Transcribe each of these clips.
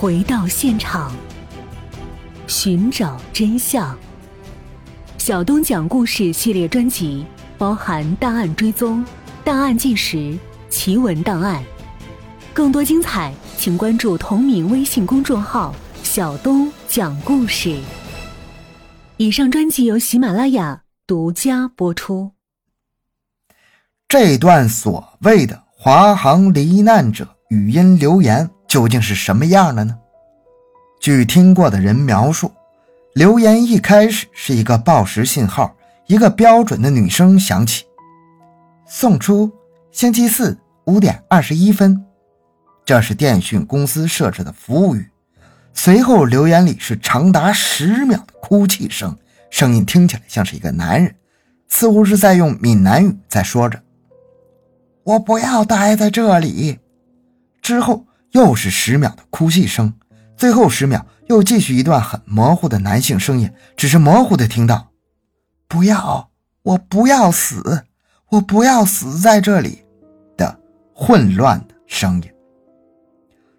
回到现场，寻找真相。小东讲故事系列专辑包含档案追踪、档案纪实、奇闻档案。更多精彩，请关注同名微信公众号“小东讲故事”。以上专辑由喜马拉雅独家播出。这段所谓的华航罹难者语音留言究竟是什么样的呢？据听过的人描述，留言一开始是一个报时信号，一个标准的女声响起，送出星期四五点二十一分。这是电讯公司设置的服务语。随后留言里是长达十秒的哭泣声，声音听起来像是一个男人，似乎是在用闽南语在说着。我不要待在这里。之后又是十秒的哭泣声，最后十秒又继续一段很模糊的男性声音，只是模糊的听到“不要，我不要死，我不要死在这里”的混乱的声音。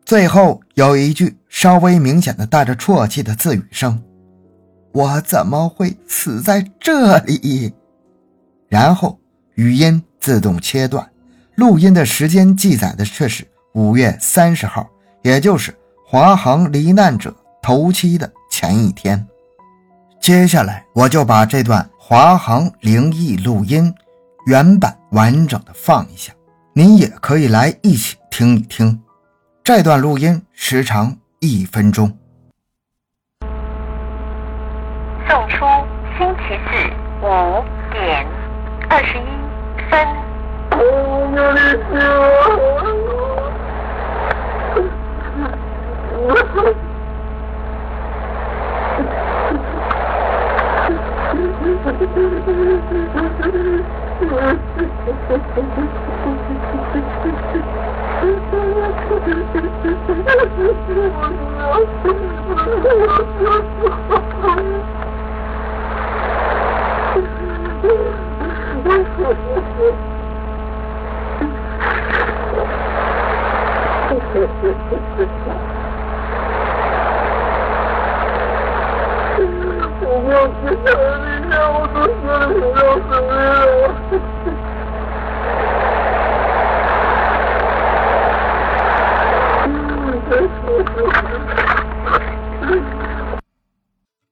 最后有一句稍微明显的带着啜泣的自语声：“我怎么会死在这里？”然后语音自动切断。录音的时间记载的却是五月三十号，也就是华航罹难者头七的前一天。接下来，我就把这段华航灵异录音原版完整的放一下，您也可以来一起听一听。这段录音时长一分钟。送出星期四五点二十一分。我 不要死了！那天我都，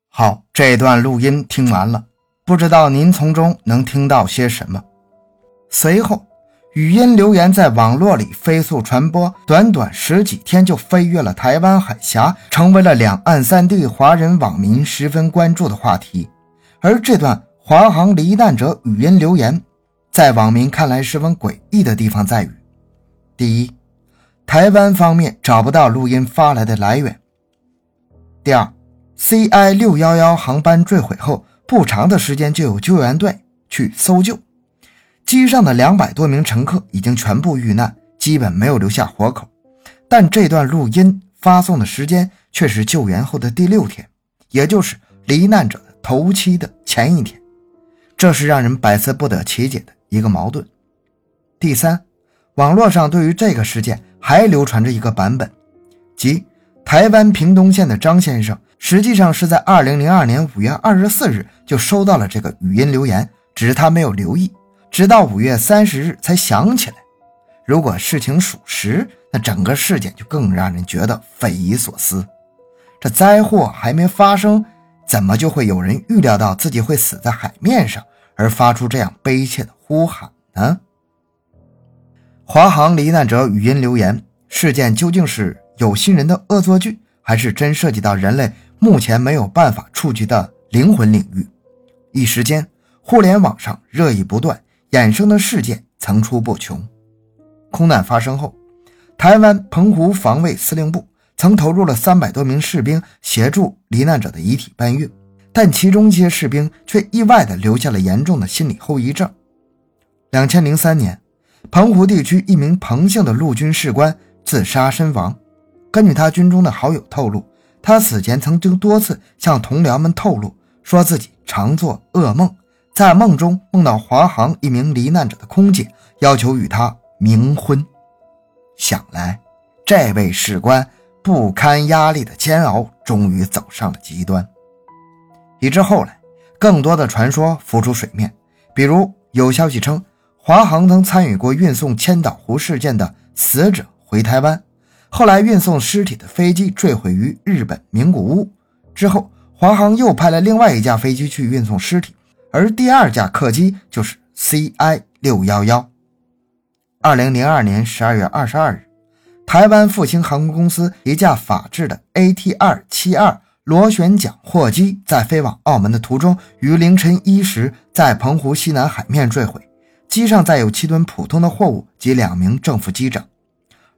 好，这段录音听完了，不知道您从中能听到些什么。随后。语音留言在网络里飞速传播，短短十几天就飞越了台湾海峡，成为了两岸三地华人网民十分关注的话题。而这段华航罹难者语音留言，在网民看来十分诡异的地方在于：第一，台湾方面找不到录音发来的来源；第二，CI 六幺幺航班坠毁后不长的时间就有救援队去搜救。机上的两百多名乘客已经全部遇难，基本没有留下活口。但这段录音发送的时间却是救援后的第六天，也就是罹难者的头七的前一天，这是让人百思不得其解的一个矛盾。第三，网络上对于这个事件还流传着一个版本，即台湾屏东县的张先生实际上是在二零零二年五月二十四日就收到了这个语音留言，只是他没有留意。直到五月三十日才想起来，如果事情属实，那整个事件就更让人觉得匪夷所思。这灾祸还没发生，怎么就会有人预料到自己会死在海面上，而发出这样悲切的呼喊呢？华航罹难者语音留言事件究竟是有心人的恶作剧，还是真涉及到人类目前没有办法触及的灵魂领域？一时间，互联网上热议不断。衍生的事件层出不穷。空难发生后，台湾澎湖防卫司令部曾投入了三百多名士兵协助罹难者的遗体搬运，但其中一些士兵却意外地留下了严重的心理后遗症。两千零三年，澎湖地区一名彭姓的陆军士官自杀身亡。根据他军中的好友透露，他死前曾经多次向同僚们透露，说自己常做噩梦。在梦中梦到华航一名罹难者的空姐要求与他冥婚，想来这位士官不堪压力的煎熬终于走上了极端。以至后来，更多的传说浮出水面，比如有消息称，华航曾参与过运送千岛湖事件的死者回台湾，后来运送尸体的飞机坠毁于日本名古屋之后，华航又派了另外一架飞机去运送尸体，而第二架客机就是 CI 六幺幺。二零零二年十二月二十二日，台湾复兴航空公司一架法制的 AT 二七二螺旋桨货机在飞往澳门的途中，于凌晨一时在澎湖西南海面坠毁，机上载有七吨普通的货物及两名正副机长，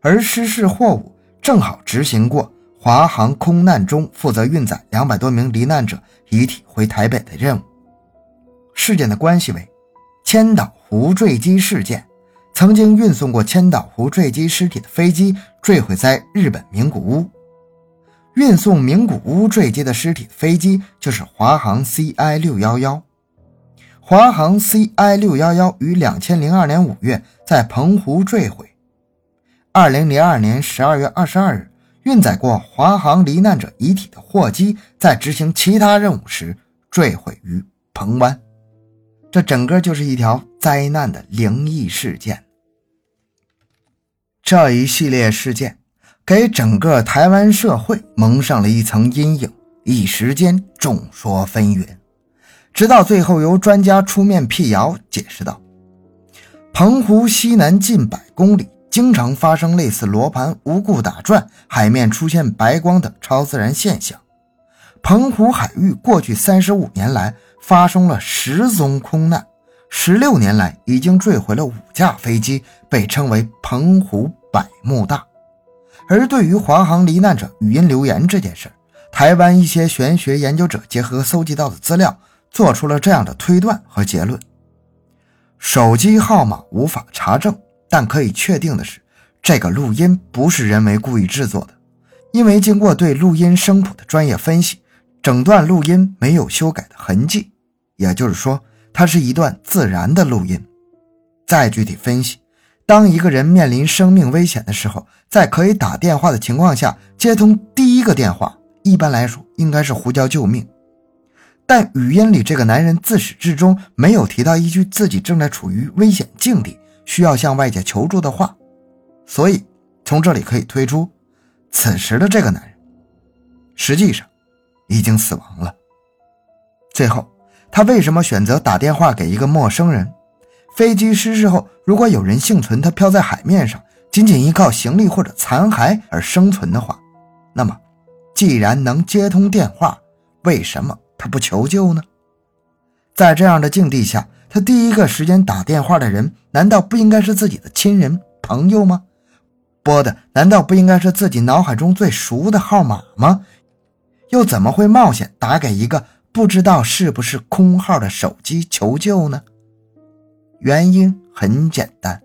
而失事货物正好执行过华航空难中负责运载两百多名罹难者遗体回台北的任务。事件的关系为千岛湖坠机事件。曾经运送过千岛湖坠机尸体的飞机坠毁在日本名古屋，运送名古屋坠机的尸体的飞机就是华航 CI 六幺幺。华航 CI 六幺幺于两千零二年五月在澎湖坠毁。二零零二年十二月二十二日，运载过华航罹难者遗体的货机在执行其他任务时坠毁于澎湾。这整个就是一条灾难的灵异事件。这一系列事件给整个台湾社会蒙上了一层阴影，一时间众说纷纭。直到最后，由专家出面辟谣，解释道：“澎湖西南近百公里，经常发生类似罗盘无故打转、海面出现白光等超自然现象。澎湖海域过去三十五年来。”发生了十宗空难，十六年来已经坠毁了五架飞机，被称为“澎湖百慕大”。而对于华航罹难者语音留言这件事，台湾一些玄学研究者结合搜集到的资料，做出了这样的推断和结论：手机号码无法查证，但可以确定的是，这个录音不是人为故意制作的，因为经过对录音声谱的专业分析。整段录音没有修改的痕迹，也就是说，它是一段自然的录音。再具体分析，当一个人面临生命危险的时候，在可以打电话的情况下，接通第一个电话，一般来说应该是呼叫救命。但语音里这个男人自始至终没有提到一句自己正在处于危险境地，需要向外界求助的话，所以从这里可以推出，此时的这个男人，实际上。已经死亡了。最后，他为什么选择打电话给一个陌生人？飞机失事后，如果有人幸存，他漂在海面上，仅仅依靠行李或者残骸而生存的话，那么，既然能接通电话，为什么他不求救呢？在这样的境地下，他第一个时间打电话的人，难道不应该是自己的亲人朋友吗？拨的难道不应该是自己脑海中最熟的号码吗？又怎么会冒险打给一个不知道是不是空号的手机求救呢？原因很简单，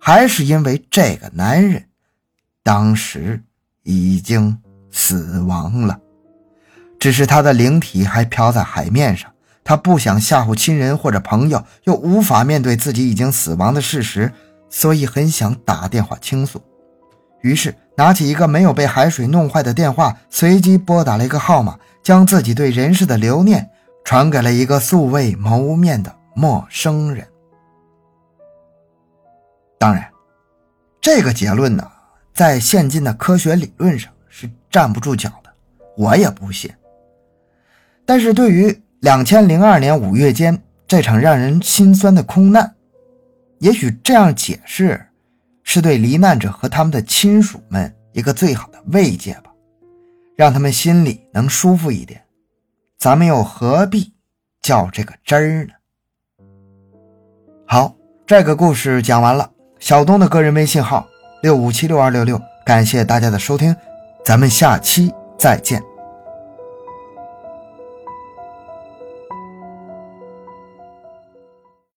还是因为这个男人当时已经死亡了，只是他的灵体还飘在海面上。他不想吓唬亲人或者朋友，又无法面对自己已经死亡的事实，所以很想打电话倾诉。于是。拿起一个没有被海水弄坏的电话，随机拨打了一个号码，将自己对人世的留念传给了一个素未谋面的陌生人。当然，这个结论呢，在现今的科学理论上是站不住脚的，我也不信。但是对于两千零二年五月间这场让人心酸的空难，也许这样解释。是对罹难者和他们的亲属们一个最好的慰藉吧，让他们心里能舒服一点。咱们又何必较这个真儿呢？好，这个故事讲完了。小东的个人微信号六五七六二六六，感谢大家的收听，咱们下期再见。